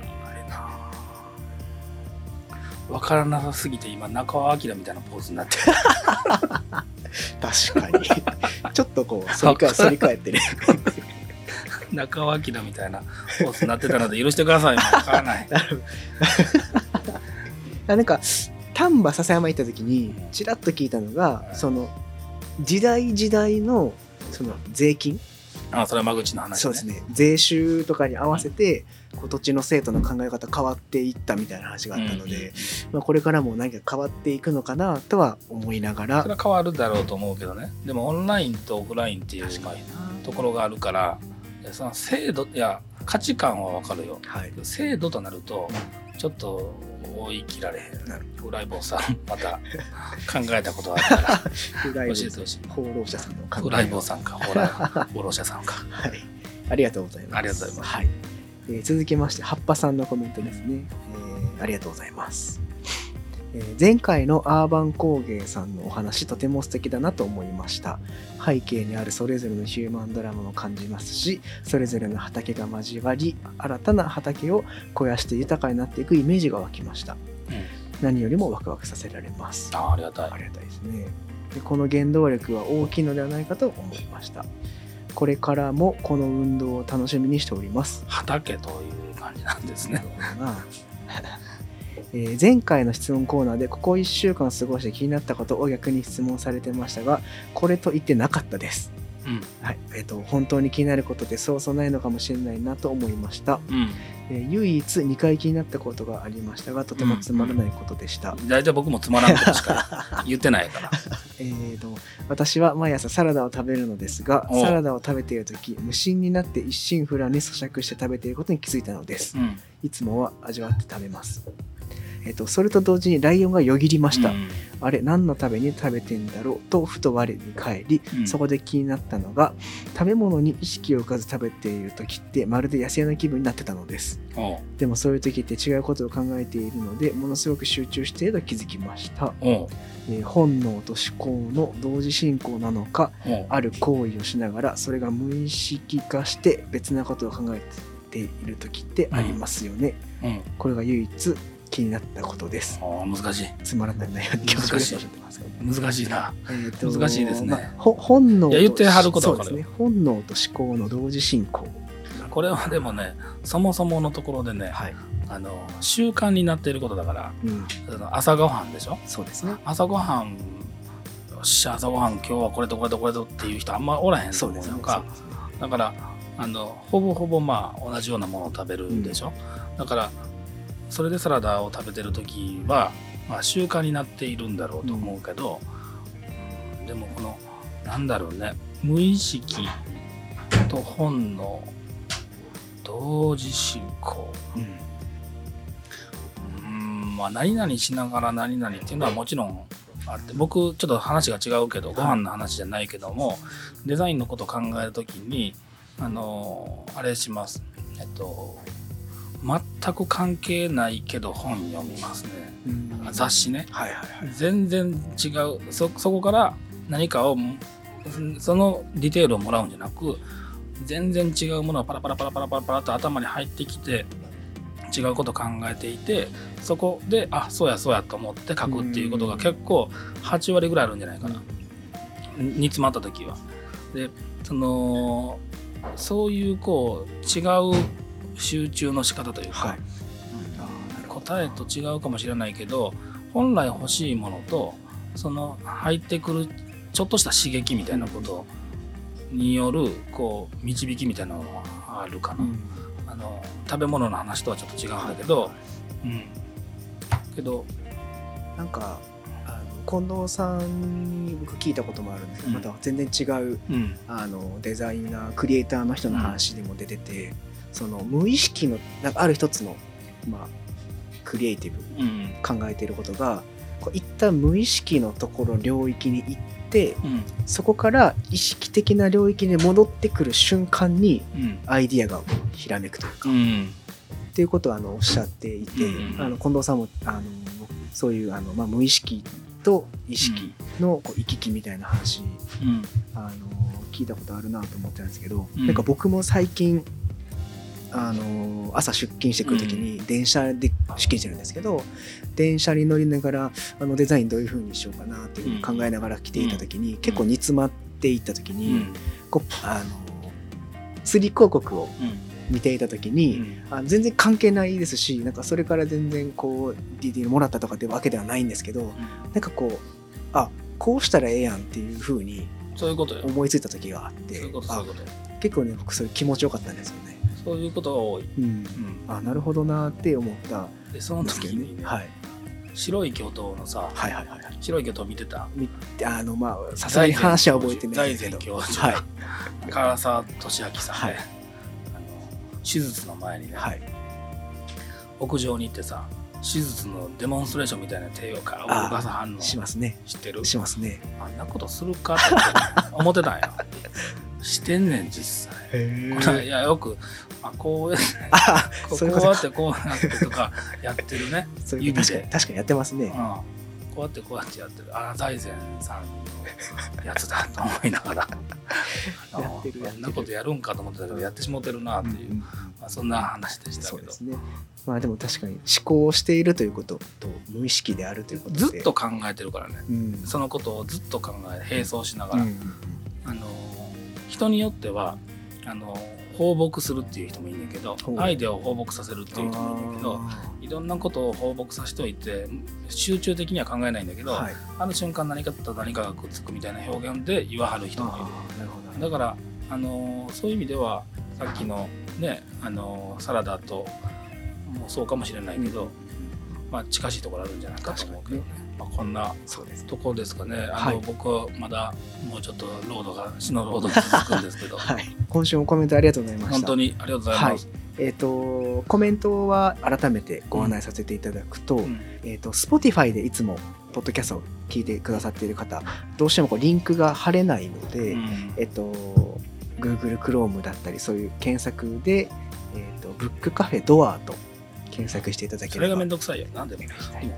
わからなさすぎて今中尾明みたいなポーズになってる。ろ 確かに。ちょっとこう反り返反り返ってね中尾明みたいなポーズになってたので許してください。もうわからない。なんか丹波篠山行った時にちらっと聞いたのがうん。その時代時代のその税金あそれは間口の話ね。そうですね。税収とかに合わせてこう土地の生徒の考え方変わっていったみたいな話があったので、まあ、これからも何か変わっていくのかなとは思いながら。それは変わるだろうと思うけどね。でもオンラインとオフラインっていうところがあるからでその制度いや価値観はわかるよ。はい。制度となるとちょっと追い切られへんな。るフライボーさんまた考えたことがあったら。教えてほしい。放浪者さんの考えフライボーさんかホラーフォロー者さんか。はい。ありがとうございます。ありがとうございます。はい。えー続きまして葉っぱさんのコメントですね、えーありがとうございます。えー前回のアーバン工芸さんのお話とても素敵だなと思いました。背景にあるそれぞれのヒューマンドラマも感じますしそれぞれの畑が交わり新たな畑を肥やして豊かになっていくイメージが湧きました、うん。何よりもワクワクさせられます。あありがたい。ありがたいですね。でこの原動力は大きいのではないかと思いました。これからもこの運動を楽しみにしております。畑という感じなんですねえー前回の質問コーナーでここ1週間過ごして気になったことを逆に質問されてましたがこれと言ってなかったです、うん。はい。えー、と本当に気になることでそうそうないのかもしれないなと思いました、うん。えー唯一2回気になったことがありましたがとてもつまらないことでした、大体僕もつまらんことしか 言ってないから。えーと私は毎朝サラダを食べるのですがおサラダを食べている時無心になって一心不乱に咀嚼して食べていることに気づいたのです。うん。いつもは味わって食べます。えっと、それと同時にライオンがよぎりました。うんあれ、何のために食べてんだろうと、ふと我に返り、うんそこで気になったのが、食べ物に意識を置かず食べている時って、まるで野生の気分になってたのです。でもそういう時って違うことを考えているので、ものすごく集中していると気づきました。えー本能と思考の同時進行なのか、ある行為をしながら、それが無意識化して別なことを考えている時ってありますよね。うんこれが唯一気になったことです。難しいつまらない内容に恐縮でおっしゃってますけど難しいなえーと難しいですねまあほ本能と言ってはることはね。本能と思考の同時進行。これはでもねそもそものところでねはい。あの習慣になっていることだからうん。朝ごはんでしょ？そうですね。朝ごはんよっしゃ朝ごはん今日はこれとこれとこれとっていう人あんまおらへんとそうですね思うやん。かだからあのほぼほぼまあ同じようなものを食べるんでしょ、だからそれでサラダを食べてる時は、まあ、習慣になっているんだろうと思うけど、うんでもこのなんだろうね無意識と本能同時進行。うん。うんまあ何々しながら何々っていうのはもちろんあって僕ちょっと話が違うけどご飯の話じゃないけどもデザインのことを考えるときにあのあれします。えっと全く関係ないけど本読みますね。うん。雑誌ね。はいはいはい。全然違う。そそこから何かをそのディテールをもらうんじゃなく全然違うものがパラパラパラパラパラパラと頭に入ってきて違うこと考えていてそこであそうやそうやと思って書くっていうことが結構8割ぐらいあるんじゃないかな、煮詰まった時は。でそのそういうこう違う集中の仕方というか、はい。答えと違うかもしれないけど本来欲しいものとその入ってくるちょっとした刺激みたいなことによるこう導きみたいなのがあるかな、うん。あの食べ物の話とはちょっと違うんだけど、うん、けどなんか近藤さんに僕聞いたこともあるんですけど、うん。また全然違ううん。あのデザイナークリエイターの人の話でも出てて、その無意識のなんかある一つの、まあ、クリエイティブうん。考えていることがこう一旦無意識のところ領域に行ってうん。そこから意識的な領域に戻ってくる瞬間にうん。アイディアがひらめくというか、っうん。ていうことをあのおっしゃっていて、うんうんあの近藤さんもあのそういうあの、まあ、無意識と意識のこう行き来みたいな話、うん。あの聞いたことあるなと思ってたんですけど、うん。なんか僕も最近あの朝出勤してくる時に電車で出勤してるんですけど電車に乗りながらあのデザインどういう風にしようかなっていうふうに考えながら来ていた時に、結構煮詰まっていった時に、うん。こうあの釣り広告を見ていた時に、あ全然関係ないですしなんかそれから全然こう DD もらったとかってわけではないんですけどなんかこうあこうしたらええやんっていう風にそういうことよ。思いついた時があって結構ね僕それ気持ちよかったんですよね。そういうことが多い、うん、うん、あなるほどなって思った。でその時にね、はい、白い巨頭のさはいはいはいはい。白い巨頭見てた？みあのまあさすがに話は覚えてないけど。前教授。はい。唐沢俊明さんね、はい。あの手術の前にね、はい。屋上に行ってさ手術のデモンストレーションみたいな手をかあ動かさはんのしますね。知ってる？しますね。あんなことするか？っ て思ってたんや。してんねん実際。いやよくあこうあこそういうこうやってこうやってとかやってるね、指で。確かに確かにやってますね。うん、こうやってこうやってやってる。あ財前さんのやつだと思いながら。あんなことやるんかと思ってたけどやってしもってるなっていう、うん。まあ、そんな話でしたけど。そうですねまあでも確かに思考をしているということと無意識であるということでずっと考えてるからね。うん。そのことをずっと考え並走しながら、うんあの人によってはあの放牧するっていう人もいいんだけどアイデアを放牧させるっていう人もいいんだけどいろんなことを放牧させておいて集中的には考えないんだけど、はい。ある瞬間何かと何かがくっつくみたいな表現で言わはる人もいる。るほどだからあのそういう意味ではさっきのねあのサラダともそうかもしれないけど、まあ、近しいところあるんじゃないかと思うけどね、まあ、こんなところですかね。あの、はい僕はまだもうちょっとロードが死のロードが続くんですけど、はい。今週もコメントありがとうございました。本当にありがとうございます。えっ、とコメントは改めてご案内させていただくと、うん。えっ、と Spotify でいつもポッドキャストを聞いてくださっている方どうしてもこうリンクが貼れないので、うん。えっ、と Google Chrome だったりそういう検索でえっ、とブックカフェドアと検索していただければそれがめんどくさいよ。なんでも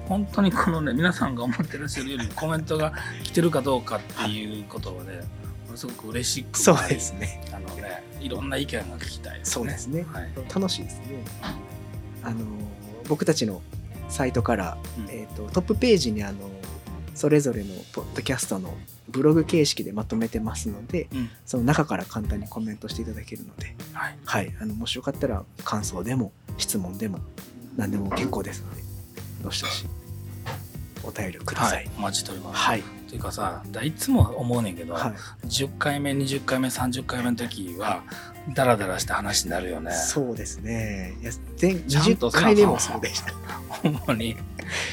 本当にこのね、皆さんが思ってらっしゃるよりコメントが来てるかどうかっていうことはね、ものすごく嬉しくそうですねあのね、いろんな意見が聞きたい。そうですねはい。楽しいですねあの僕たちのサイトから、うんえー、とトップページにあのそれぞれのポッドキャストのブログ形式でまとめてますのでうん。その中から簡単にコメントしていただけるので、はい。はい、あのもしよかったら感想でも質問でも何でも結構ですのでどしどしお便りください。。はいお待ちしております。はい、というかさ、いつも思うねんけど、はい10回目、20回目、30回目の時は、ダラダラした話になるよね。そうですね。いや全20ちゃんとさ回でもそうでした。ほんまに。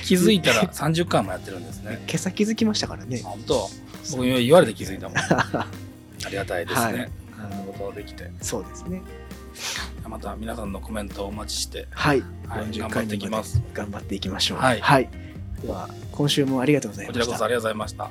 気づいたら30回もやってるんですね。今朝気づきましたからね。本当僕今言われて気づいたもん。ありがたいですね。はいあのことできて。そうですね。また皆さんのコメントをお待ちして、はい。はい、40頑張っていきます。頑張っていきましょう。はいでは今週もありがとうございました。こちらこそありがとうございました。